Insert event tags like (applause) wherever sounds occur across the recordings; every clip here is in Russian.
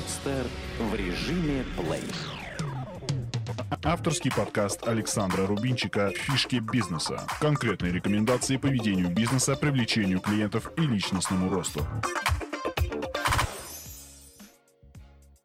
Подстер в режиме плей. Авторский подкаст Александра Рубинчика «Фишки бизнеса». Конкретные рекомендации по ведению бизнеса, привлечению клиентов и личностному росту.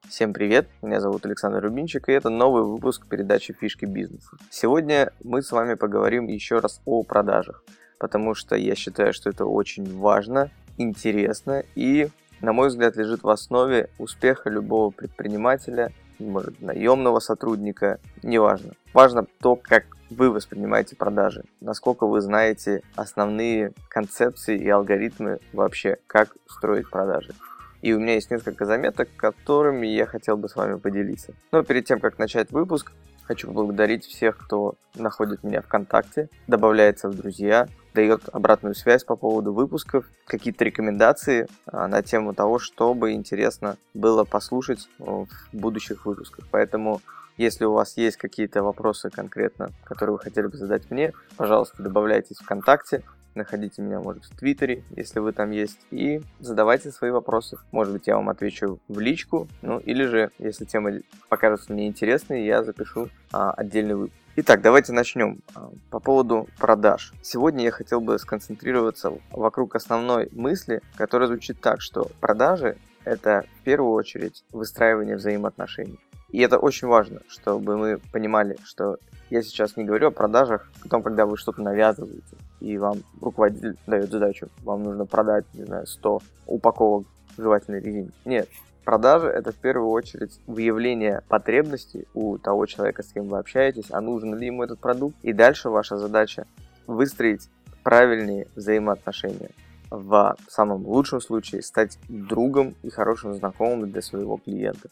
Всем привет, меня зовут Александр Рубинчик, и это новый выпуск передачи «Фишки бизнеса». Сегодня мы с вами поговорим еще раз о продажах, потому что я считаю, что это очень важно, интересно и на мой взгляд, лежит в основе успеха любого предпринимателя, может, наемного сотрудника, неважно. Важно то, как вы воспринимаете продажи, насколько вы знаете основные концепции и алгоритмы вообще, как строить продажи. И у меня есть несколько заметок, которыми я хотел бы с вами поделиться. Но перед тем, как начать выпуск, хочу поблагодарить всех, кто находит меня ВКонтакте, добавляется в друзья, дает обратную связь по поводу выпусков, какие-то рекомендации а, на тему того, что бы интересно было послушать в будущих выпусках. Поэтому, если у вас есть какие-то вопросы конкретно, которые вы хотели бы задать мне, пожалуйста, добавляйтесь ВКонтакте, находите меня, может, в Твиттере, если вы там есть, и задавайте свои вопросы. Может быть, я вам отвечу в личку, ну, или же, если тема покажется мне интересной, я запишу а, отдельный выпуск. Итак, давайте начнем. А, по поводу продаж. Сегодня я хотел бы сконцентрироваться вокруг основной мысли, которая звучит так, что продажи – это в первую очередь выстраивание взаимоотношений. И это очень важно, чтобы мы понимали, что я сейчас не говорю о продажах, о том, когда вы что-то навязываете, и вам руководитель дает задачу, вам нужно продать, не знаю, 100 упаковок жевательной резинки. Нет, Продажа – это в первую очередь выявление потребностей у того человека, с кем вы общаетесь, а нужен ли ему этот продукт. И дальше ваша задача – выстроить правильные взаимоотношения. В самом лучшем случае стать другом и хорошим знакомым для своего клиента.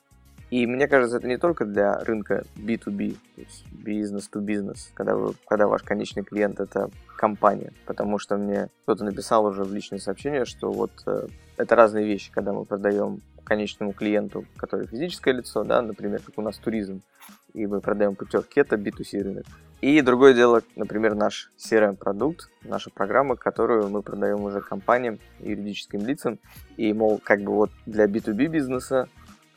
И мне кажется, это не только для рынка B2B, то есть бизнес to бизнес, когда, когда ваш конечный клиент это компания. Потому что мне кто-то написал уже в личное сообщение, что вот э, это разные вещи, когда мы продаем конечному клиенту, который физическое лицо, да, например, как у нас туризм, и мы продаем путевки, это B2C рынок. И другое дело, например, наш CRM-продукт, наша программа, которую мы продаем уже компаниям юридическим лицам. И, мол, как бы вот для B2B бизнеса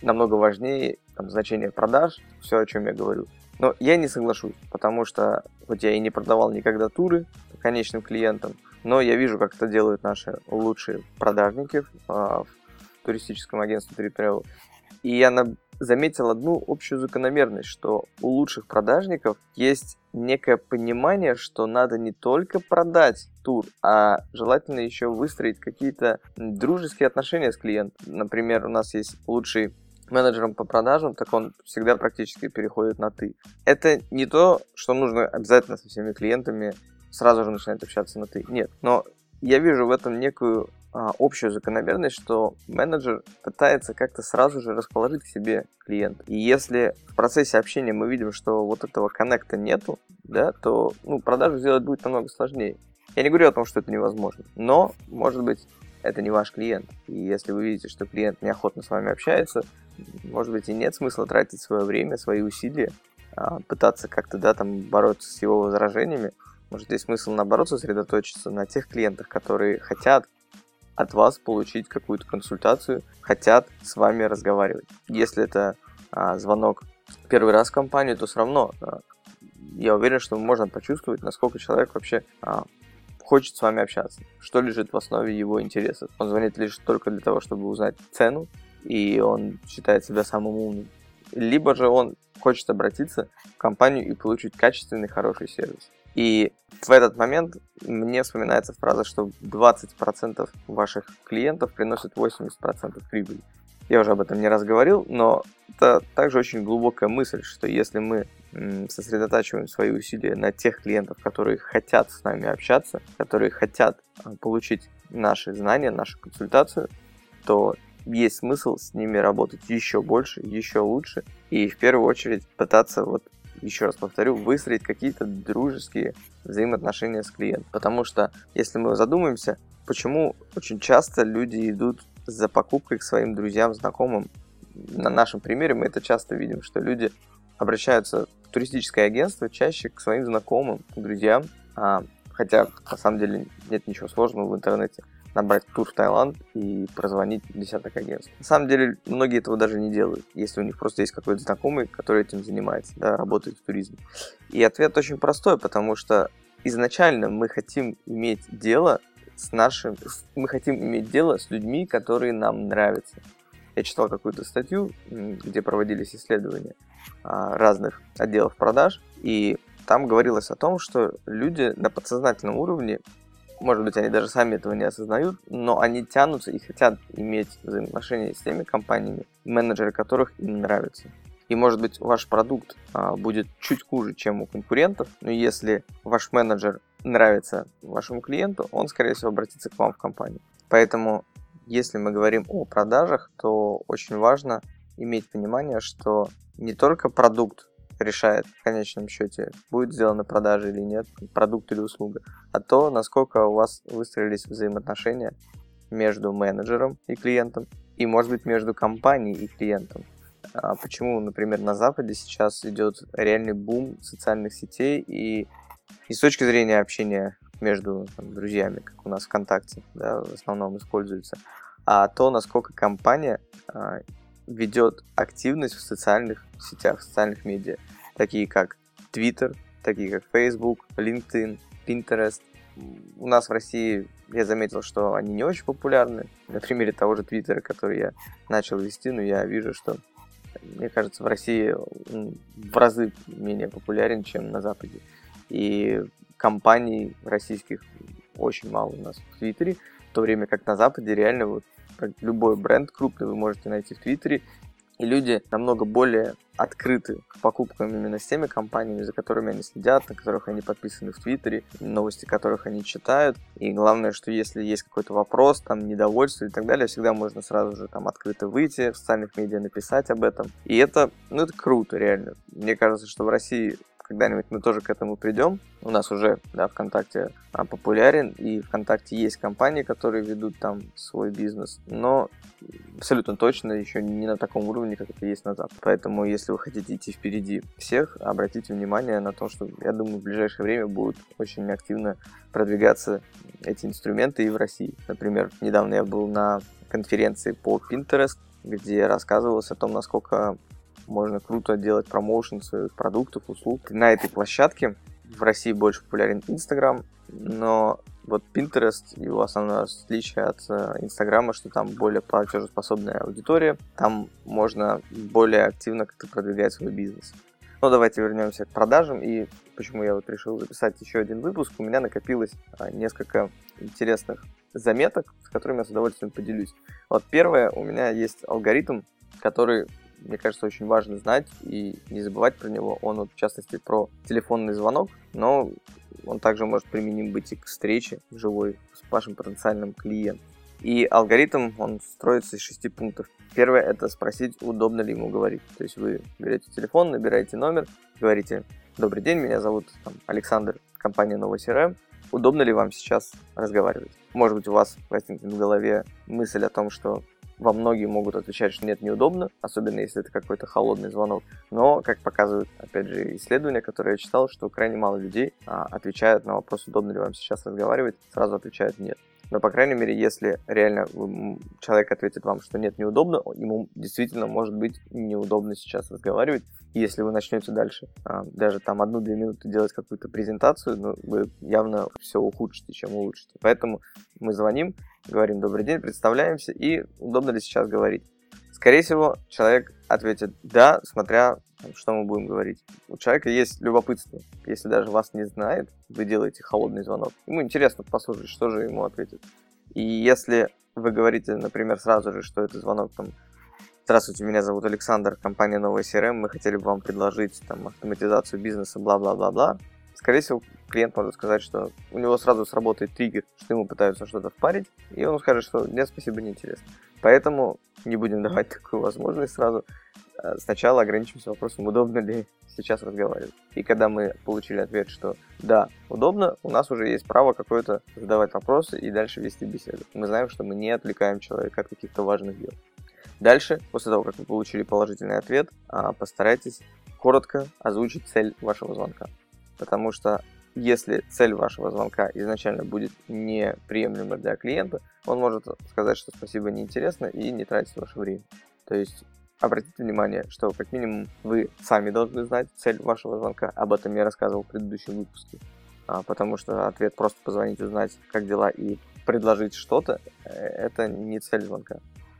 намного важнее там, значение продаж, все, о чем я говорю. Но я не соглашусь, потому что хоть я и не продавал никогда туры конечным клиентам, но я вижу, как это делают наши лучшие продажники а, в туристическом агентстве Trip Travel. И я заметил одну общую закономерность, что у лучших продажников есть некое понимание, что надо не только продать тур, а желательно еще выстроить какие-то дружеские отношения с клиентом. Например, у нас есть лучший менеджером по продажам, так он всегда практически переходит на «ты». Это не то, что нужно обязательно со всеми клиентами сразу же начинать общаться на «ты». Нет, но я вижу в этом некую а, общую закономерность, что менеджер пытается как-то сразу же расположить к себе клиента. И если в процессе общения мы видим, что вот этого коннекта нету, да, то ну, продажу сделать будет намного сложнее. Я не говорю о том, что это невозможно, но, может быть, это не ваш клиент. И если вы видите, что клиент неохотно с вами общается, может быть, и нет смысла тратить свое время, свои усилия, а, пытаться как-то, да, там, бороться с его возражениями. Может, есть смысл, наоборот, сосредоточиться на тех клиентах, которые хотят от вас получить какую-то консультацию, хотят с вами разговаривать. Если это а, звонок первый раз в компанию, то все равно а, я уверен, что можно почувствовать, насколько человек вообще а, хочет с вами общаться, что лежит в основе его интересов. Он звонит лишь только для того, чтобы узнать цену, и он считает себя самым умным. Либо же он хочет обратиться в компанию и получить качественный, хороший сервис. И в этот момент мне вспоминается фраза, что 20% ваших клиентов приносят 80% прибыли. Я уже об этом не раз говорил, но это также очень глубокая мысль, что если мы сосредотачиваем свои усилия на тех клиентов, которые хотят с нами общаться, которые хотят а, получить наши знания, нашу консультацию, то есть смысл с ними работать еще больше, еще лучше и в первую очередь пытаться вот еще раз повторю, выстроить какие-то дружеские взаимоотношения с клиентом. Потому что, если мы задумаемся, почему очень часто люди идут за покупкой к своим друзьям, знакомым, на нашем примере мы это часто видим, что люди обращаются в туристическое агентство чаще к своим знакомым, друзьям, а, хотя на самом деле нет ничего сложного в интернете. набрать тур в Таиланд и прозвонить десяток агентств. На самом деле, многие этого даже не делают, если у них просто есть какой-то знакомый, который этим занимается, да, работает в туризме. И ответ очень простой, потому что изначально мы хотим иметь дело с нашим, мы хотим иметь дело с людьми, которые нам нравятся. Я читал какую-то статью, где проводились исследования а, разных отделов продаж, и там говорилось о том, что люди на подсознательном уровне, может быть, они даже сами этого не осознают, но они тянутся и хотят иметь взаимоотношения с теми компаниями, менеджеры которых им нравятся. И может быть ваш продукт а, будет чуть хуже, чем у конкурентов, но если ваш менеджер нравится вашему клиенту, он, скорее всего, обратится к вам в компанию. Поэтому, если мы говорим о продажах, то очень важно иметь понимание, что не только продукт решает в конечном счете, будет сделана продажа или нет, продукт или услуга, а то, насколько у вас выстроились взаимоотношения между менеджером и клиентом, и, может быть, между компанией и клиентом. А почему, например, на Западе сейчас идет реальный бум социальных сетей и и с точки зрения общения между там, друзьями, как у нас ВКонтакте, да, в основном используется, а то, насколько компания а, ведет активность в социальных сетях, в социальных медиа, такие как Twitter, такие как Facebook, LinkedIn, Pinterest. У нас в России я заметил, что они не очень популярны. На примере того же Твиттера, который я начал вести, но я вижу, что мне кажется, в России в разы менее популярен, чем на Западе. И компаний российских очень мало у нас в Твиттере, в то время как на Западе реально вот любой бренд крупный вы можете найти в Твиттере, и люди намного более открыты к покупкам именно с теми компаниями, за которыми они следят, на которых они подписаны в Твиттере, новости которых они читают. И главное, что если есть какой-то вопрос, там, недовольство и так далее, всегда можно сразу же там открыто выйти, в социальных медиа написать об этом. И это, ну, это круто, реально. Мне кажется, что в России когда-нибудь мы тоже к этому придем. У нас уже, да, ВКонтакте а, популярен, и ВКонтакте есть компании, которые ведут там свой бизнес, но абсолютно точно еще не на таком уровне, как это есть на Западе. Поэтому, если вы хотите идти впереди всех, обратите внимание на то, что, я думаю, в ближайшее время будут очень активно продвигаться эти инструменты и в России. Например, недавно я был на конференции по Pinterest, где рассказывалось о том, насколько можно круто делать промоушен своих продуктов, услуг. На этой площадке в России больше популярен Instagram, но вот Pinterest, его основное отличие от э, Инстаграма, что там более платежеспособная аудитория, там можно более активно как-то продвигать свой бизнес. Но давайте вернемся к продажам и почему я вот решил записать еще один выпуск. У меня накопилось а, несколько интересных заметок, с которыми я с удовольствием поделюсь. Вот первое, у меня есть алгоритм, который мне кажется, очень важно знать и не забывать про него. Он, вот, в частности, про телефонный звонок, но он также может применим быть и к встрече живой с вашим потенциальным клиентом. И алгоритм, он строится из шести пунктов. Первое – это спросить, удобно ли ему говорить. То есть вы берете телефон, набираете номер, говорите «Добрый день, меня зовут там, Александр, компания Новый CRM. Удобно ли вам сейчас разговаривать?» Может быть, у вас возникнет в голове мысль о том, что во многие могут отвечать, что нет, неудобно, особенно если это какой-то холодный звонок. Но, как показывают, опять же, исследования, которые я читал, что крайне мало людей а, отвечают на вопрос, удобно ли вам сейчас разговаривать, сразу отвечают нет. Но, по крайней мере, если реально человек ответит вам, что нет, неудобно, ему действительно может быть неудобно сейчас разговаривать. И если вы начнете дальше а, даже там одну-две минуты делать какую-то презентацию, ну, вы явно все ухудшите, чем улучшите. Поэтому мы звоним, говорим добрый день, представляемся и удобно ли сейчас говорить. Скорее всего, человек ответит да, смотря что мы будем говорить. У человека есть любопытство. Если даже вас не знает, вы делаете холодный звонок. Ему интересно послушать, что же ему ответит. И если вы говорите, например, сразу же, что это звонок там Здравствуйте, меня зовут Александр, компания Новая CRM, мы хотели бы вам предложить там автоматизацию бизнеса, бла-бла-бла-бла. Скорее всего, клиент может сказать, что у него сразу сработает триггер, что ему пытаются что-то впарить, и он скажет, что нет, спасибо, не интересно. Поэтому не будем давать такую возможность сразу. Э, сначала ограничимся вопросом, удобно ли сейчас разговаривать. И когда мы получили ответ, что да, удобно, у нас уже есть право какое-то задавать вопросы и дальше вести беседу. Мы знаем, что мы не отвлекаем человека от каких-то важных дел. Дальше, после того, как вы получили положительный ответ, а, постарайтесь коротко озвучить цель вашего звонка. Потому что если цель вашего звонка изначально будет неприемлема для клиента, он может сказать, что спасибо, неинтересно, и не тратить ваше время. То есть обратите внимание, что как минимум вы сами должны знать цель вашего звонка. Об этом я рассказывал в предыдущем выпуске. А, потому что ответ просто позвонить, узнать, как дела и предложить что-то, э, это не цель звонка.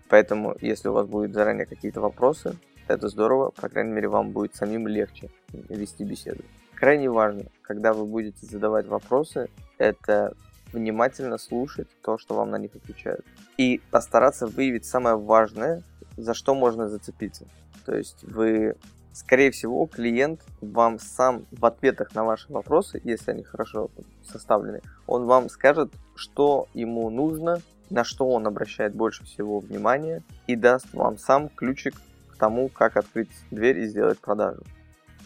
Поэтому, если у вас будут заранее какие-то вопросы, это здорово, по крайней мере, вам будет самим легче вести беседу. Крайне важно, когда вы будете задавать вопросы, это внимательно слушать то, что вам на них отвечают. И постараться выявить самое важное, за что можно зацепиться. То есть вы, скорее всего, клиент вам сам в ответах на ваши вопросы, если они хорошо составлены, он вам скажет, что ему нужно, на что он обращает больше всего внимания и даст вам сам ключик к тому, как открыть дверь и сделать продажу.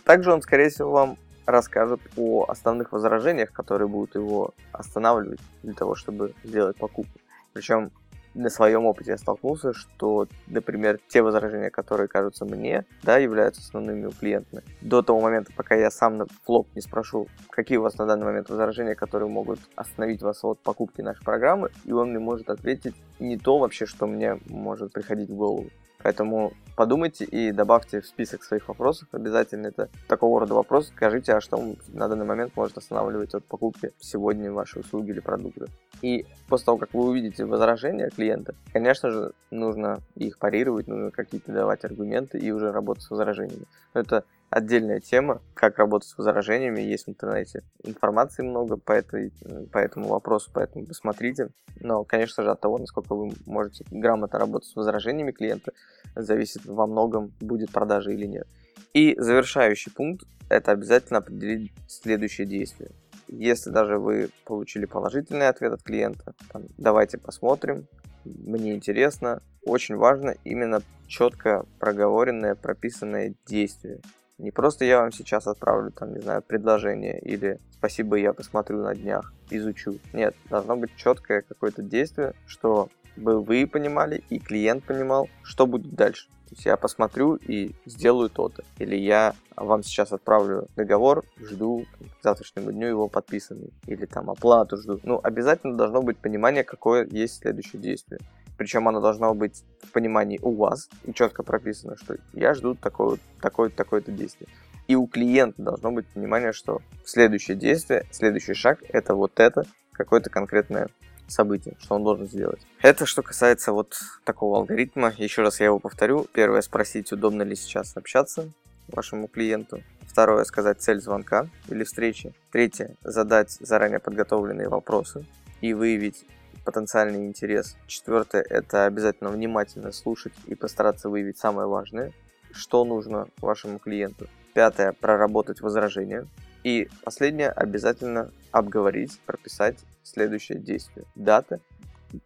Также он, скорее всего, вам расскажет о основных возражениях, которые будут его останавливать для того, чтобы сделать покупку. Причем на своем опыте я столкнулся, что, например, те возражения, которые кажутся мне, да, являются основными у клиента. До того момента, пока я сам на флоп не спрошу, какие у вас на данный момент возражения, которые могут остановить вас от покупки нашей программы, и он мне может ответить не то вообще, что мне может приходить в голову. Поэтому подумайте и добавьте в список своих вопросов обязательно это такого рода вопрос. Скажите, а что на данный момент может останавливать от покупки сегодня вашей услуги или продукта. И после того, как вы увидите возражения клиента, конечно же, нужно их парировать, нужно какие-то давать аргументы и уже работать с возражениями. Это отдельная тема, как работать с возражениями, есть в интернете. Информации много по, этой, по этому вопросу, поэтому посмотрите. Но, конечно же, от того, насколько вы можете грамотно работать с возражениями клиента, зависит во многом, будет продажа или нет. И завершающий пункт – это обязательно определить следующее действие. Если даже вы получили положительный ответ от клиента, там, давайте посмотрим, мне интересно, очень важно именно четко проговоренное, прописанное действие. Не просто я вам сейчас отправлю, там, не знаю, предложение или спасибо, я посмотрю на днях, изучу. Нет, должно быть четкое какое-то действие, что бы вы понимали и клиент понимал, что будет дальше. То есть я посмотрю и сделаю то-то. Или я вам сейчас отправлю договор, жду к завтрашнему дню его подписанный. Или там оплату жду. Ну, обязательно должно быть понимание, какое есть следующее действие. Причем оно должно быть в понимании у вас и четко прописано, что я жду такое, такое, такое-то действие. И у клиента должно быть понимание, что следующее действие, следующий шаг это вот это, какое-то конкретное событие, что он должен сделать. Это что касается вот такого алгоритма. Еще раз я его повторю. Первое, спросить, удобно ли сейчас общаться вашему клиенту. Второе, сказать цель звонка или встречи. Третье, задать заранее подготовленные вопросы и выявить потенциальный интерес. Четвертое – это обязательно внимательно слушать и постараться выявить самое важное, что нужно вашему клиенту. Пятое – проработать возражения. И последнее – обязательно обговорить, прописать следующее действие. Дата,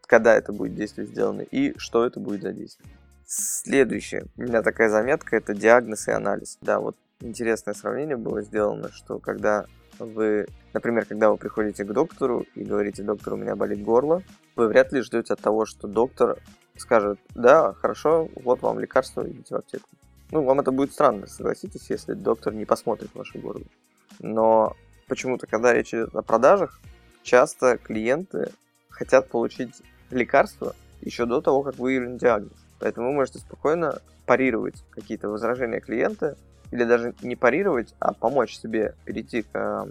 когда это будет действие сделано и что это будет за действие. Следующее. У меня такая заметка – это диагноз и анализ. Да, вот интересное сравнение было сделано, что когда вы, например, когда вы приходите к доктору и говорите, доктор, у меня болит горло, вы вряд ли ждете от того, что доктор скажет, да, хорошо, вот вам лекарство, идите в аптеку. Ну, вам это будет странно, согласитесь, если доктор не посмотрит ваше горло. Но почему-то, когда речь идет о продажах, часто клиенты хотят получить лекарство еще до того, как выявлен диагноз. Поэтому вы можете спокойно парировать какие-то возражения клиента или даже не парировать, а помочь себе перейти к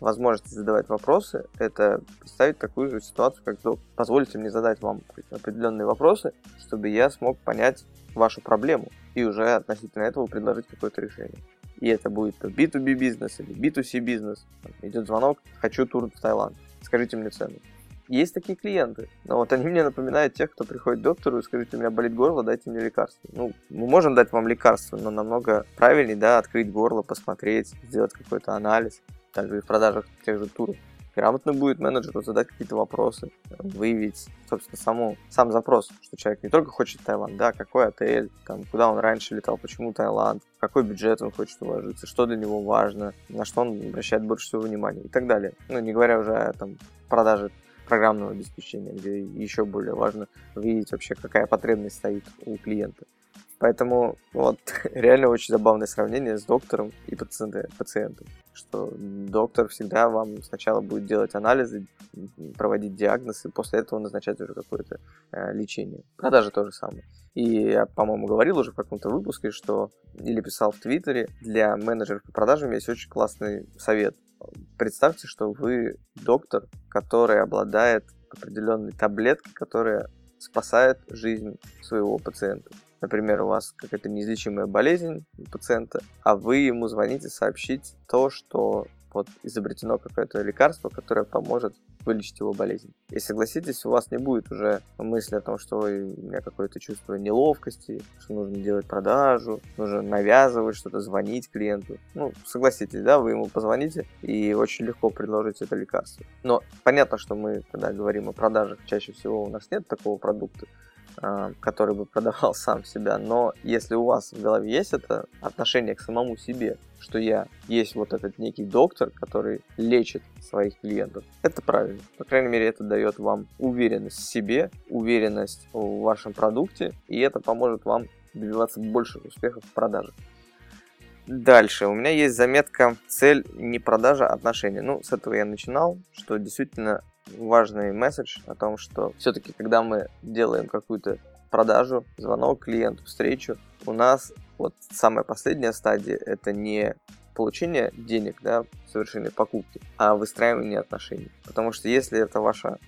возможности задавать вопросы, это представить такую же ситуацию, как то позвольте мне задать вам определенные вопросы, чтобы я смог понять вашу проблему и уже относительно этого предложить какое-то решение. И это будет B2B бизнес или B2C бизнес. Идет звонок, хочу тур в Таиланд. Скажите мне цену. Есть такие клиенты, но вот они мне напоминают тех, кто приходит к доктору и скажет, у меня болит горло, дайте мне лекарство. Ну, мы можем дать вам лекарство, но намного правильнее, да, открыть горло, посмотреть, сделать какой-то анализ. Также и в продажах тех же туров. Грамотно будет менеджеру задать какие-то вопросы, выявить, собственно, саму, сам запрос, что человек не только хочет Таиланд, да, какой отель, там, куда он раньше летал, почему Таиланд, какой бюджет он хочет уложиться, что для него важно, на что он обращает больше всего внимания и так далее. Ну, не говоря уже о там, продаже программного обеспечения, где еще более важно видеть вообще, какая потребность стоит у клиента. Поэтому вот (laughs) реально очень забавное сравнение с доктором и пациентом. Что доктор всегда вам сначала будет делать анализы, проводить диагноз, и после этого назначать уже какое-то э, лечение. Продажи то же самое. И я, по-моему, говорил уже в каком-то выпуске, что или писал в Твиттере, для менеджеров по продажам есть очень классный совет. Представьте, что вы доктор, который обладает определенной таблеткой, которая спасает жизнь своего пациента. Например, у вас какая-то неизлечимая болезнь у пациента, а вы ему звоните сообщить то, что вот изобретено какое-то лекарство, которое поможет вылечить его болезнь. И согласитесь, у вас не будет уже мысли о том, что у меня какое-то чувство неловкости, что нужно делать продажу, нужно навязывать что-то, звонить клиенту. Ну, согласитесь, да, вы ему позвоните и очень легко предложите это лекарство. Но понятно, что мы, когда говорим о продажах, чаще всего у нас нет такого продукта, который бы продавал (laughs) сам себя. Но если у вас в голове есть это отношение к самому себе, что я есть вот этот некий доктор, который лечит своих клиентов, это правильно. По крайней мере, это дает вам уверенность в себе, уверенность в вашем продукте, и это поможет вам добиваться больших успехов в продаже. Дальше. У меня есть заметка «Цель не продажа, а отношения». Ну, с этого я начинал, что действительно важный месседж о том, что все-таки, когда мы делаем какую-то продажу, звонок клиенту, встречу, у нас вот самая последняя стадия – это не получение денег, да, совершение покупки, а выстраивание отношений. Потому что если это ваша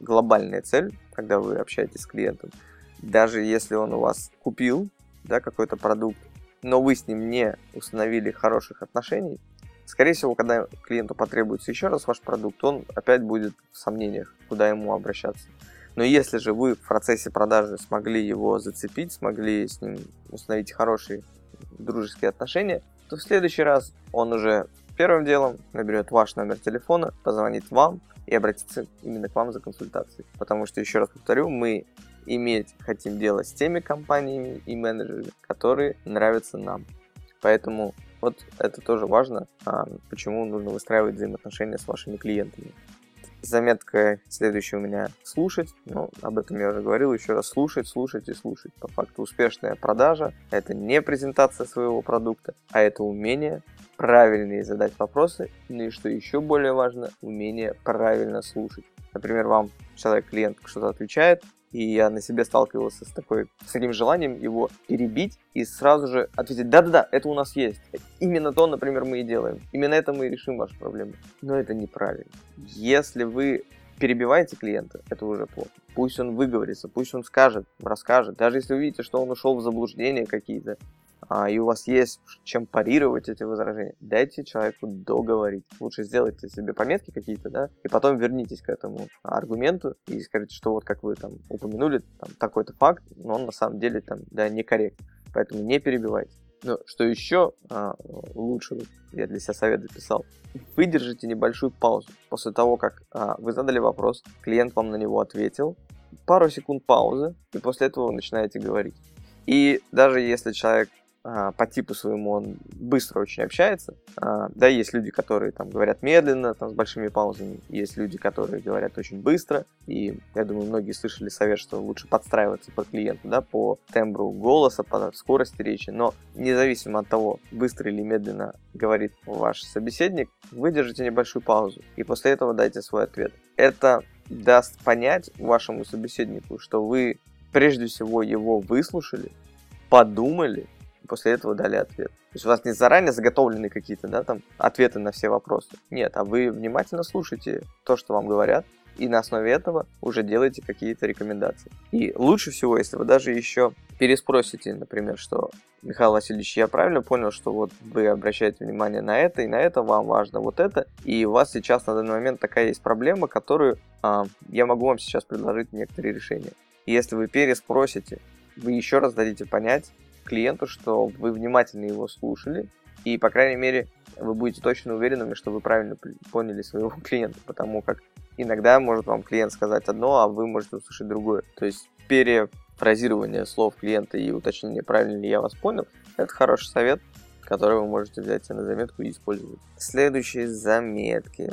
глобальная цель, когда вы общаетесь с клиентом, даже если он у вас купил да, какой-то продукт, но вы с ним не установили хороших отношений, Скорее всего, когда клиенту потребуется еще раз ваш продукт, он опять будет в сомнениях, куда ему обращаться. Но если же вы в процессе продажи смогли его зацепить, смогли с ним установить хорошие дружеские отношения, то в следующий раз он уже первым делом наберет ваш номер телефона, позвонит вам и обратится именно к вам за консультацией. Потому что, еще раз повторю, мы иметь хотим дело с теми компаниями и менеджерами, которые нравятся нам. Поэтому вот это тоже важно, а, почему нужно выстраивать взаимоотношения с вашими клиентами. Заметка следующая у меня слушать. Ну, об этом я уже говорил. Еще раз слушать, слушать и слушать. По факту успешная продажа – это не презентация своего продукта, а это умение правильно задать вопросы, ну и что еще более важно, умение правильно слушать. Например, вам человек-клиент что-то отвечает, и я на себе сталкивался с, такой, с таким желанием его перебить и сразу же ответить, да-да-да, это у нас есть. Именно то, например, мы и делаем. Именно это мы и решим вашу проблему. Но это неправильно. Если вы перебиваете клиента, это уже плохо. Пусть он выговорится, пусть он скажет, расскажет. Даже если вы видите, что он ушел в заблуждение какие-то, и у вас есть чем парировать эти возражения, дайте человеку договорить. Лучше сделайте себе пометки какие-то, да, и потом вернитесь к этому аргументу и скажите, что вот как вы там упомянули, там такой-то факт, но он на самом деле там, да, некорректный. Поэтому не перебивайте. Но что еще а, лучше, я для себя совет записал, выдержите небольшую паузу. После того, как а, вы задали вопрос, клиент вам на него ответил, пару секунд паузы, и после этого вы начинаете говорить. И даже если человек а, по типу своему он быстро очень общается. А, да, есть люди, которые там говорят медленно, там с большими паузами, есть люди, которые говорят очень быстро, и я думаю, многие слышали совет, что лучше подстраиваться по клиенту, да, по тембру голоса, по скорости речи, но независимо от того, быстро или медленно говорит ваш собеседник, выдержите небольшую паузу, и после этого дайте свой ответ. Это даст понять вашему собеседнику, что вы прежде всего его выслушали, подумали, после этого дали ответ. То есть у вас не заранее заготовлены какие-то, да, там, ответы на все вопросы. Нет, а вы внимательно слушаете то, что вам говорят, и на основе этого уже делаете какие-то рекомендации. И лучше всего, если вы даже еще переспросите, например, что Михаил Васильевич, я правильно понял, что вот вы обращаете внимание на это, и на это вам важно вот это, и у вас сейчас на данный момент такая есть проблема, которую а, я могу вам сейчас предложить некоторые решения. И если вы переспросите, вы еще раз дадите понять, клиенту, что вы внимательно его слушали, и, по крайней мере, вы будете точно уверенными, что вы правильно поняли своего (laughs) клиента, потому как иногда может вам клиент сказать одно, а вы можете услышать другое. То есть перефразирование слов клиента и уточнение, правильно ли я вас понял, это хороший совет, который вы можете взять на заметку и использовать. Следующие заметки.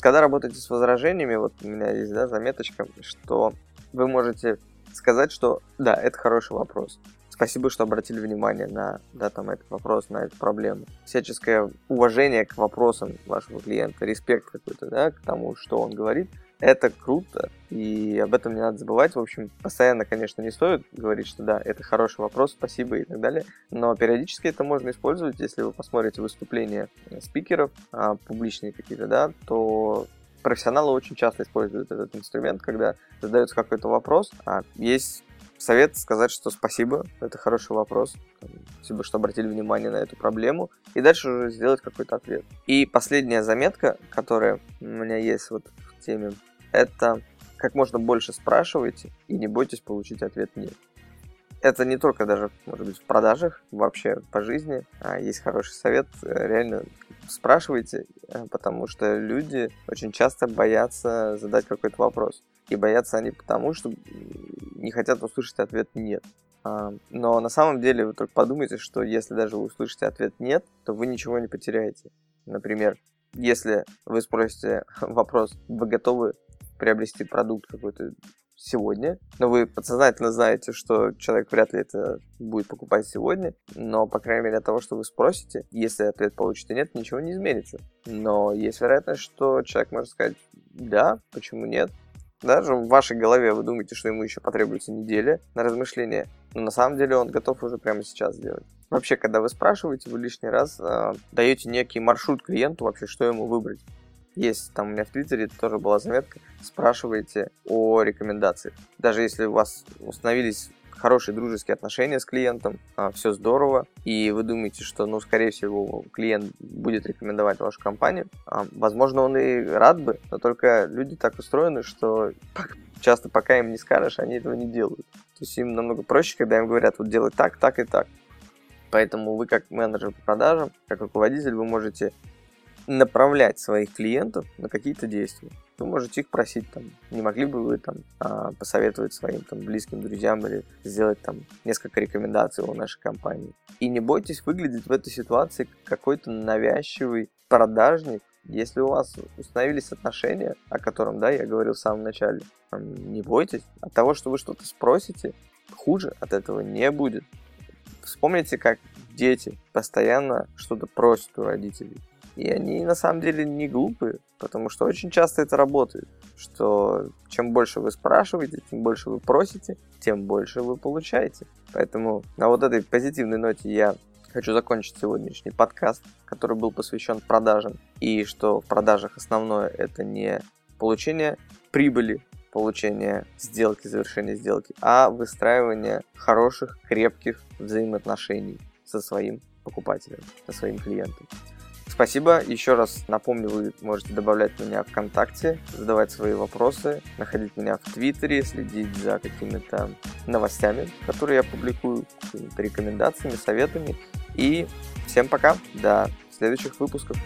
Когда работаете с возражениями, вот у меня есть да, заметочка, что вы можете сказать, что да, это хороший вопрос спасибо, что обратили внимание на да, там, этот вопрос, на эту проблему. Всяческое уважение к вопросам вашего клиента, респект какой-то да, к тому, что он говорит, это круто, и об этом не надо забывать. В общем, постоянно, конечно, не стоит говорить, что да, это хороший вопрос, спасибо и так далее, но периодически это можно использовать, если вы посмотрите выступления спикеров, а, публичные какие-то, да, то профессионалы очень часто используют этот инструмент, когда задается какой-то вопрос, а есть совет сказать, что спасибо, это хороший вопрос, спасибо, что обратили внимание на эту проблему, и дальше уже сделать какой-то ответ. И последняя заметка, которая у меня есть вот в теме это как можно больше спрашивайте и не бойтесь получить ответ «нет». Это не только даже, может быть, в продажах, вообще по жизни. А есть хороший совет, реально спрашивайте, э, потому что люди очень часто боятся задать какой-то вопрос. И боятся они потому, что не хотят услышать ответ «нет». А, но на самом деле вы только подумайте, что если даже вы услышите ответ «нет», то вы ничего не потеряете. Например, если вы спросите (laughs) вопрос «Вы готовы приобрести продукт какой-то сегодня, но вы подсознательно знаете, что человек вряд ли это будет покупать сегодня, но, по крайней мере, от того, что вы спросите, если ответ получите нет, ничего не изменится. Но есть вероятность, что человек может сказать «да, почему нет?», даже в вашей голове вы думаете, что ему еще потребуется неделя на размышление, но на самом деле он готов уже прямо сейчас сделать. Вообще, когда вы спрашиваете, вы лишний раз э, даете некий маршрут клиенту вообще, что ему выбрать. Есть там у меня в Твиттере тоже была заметка, спрашивайте о рекомендациях. Даже если у вас установились хорошие дружеские отношения с клиентом, а, все здорово, и вы думаете, что, ну, скорее всего, клиент будет рекомендовать вашу компанию, а, возможно, он и рад бы, но только люди так устроены, что часто пока им не скажешь, они этого не делают. То есть им намного проще, когда им говорят, вот делать так, так и так. Поэтому вы как менеджер по продажам, как руководитель, вы можете направлять своих клиентов на какие-то действия. Вы можете их просить, там, не могли бы вы там а, посоветовать своим там, близким друзьям или сделать там несколько рекомендаций о нашей компании. И не бойтесь выглядеть в этой ситуации как какой-то навязчивый продажник, если у вас установились отношения, о котором, да, я говорил в самом начале, не бойтесь. От того, что вы что-то спросите, хуже от этого не будет. Вспомните, как дети постоянно что-то просят у родителей. И они на самом деле не глупые, потому что очень часто это работает, что чем больше вы спрашиваете, тем больше вы просите, тем больше вы получаете. Поэтому на вот этой позитивной ноте я хочу закончить сегодняшний подкаст, который был посвящен продажам. И что в продажах основное это не получение прибыли, получение сделки, завершение сделки, а выстраивание хороших, крепких взаимоотношений со своим покупателем, со своим клиентом. Спасибо. Еще раз напомню, вы можете добавлять меня ВКонтакте, задавать свои вопросы, находить меня в Твиттере, следить за какими-то новостями, которые я публикую, рекомендациями, советами. И всем пока. До следующих выпусков.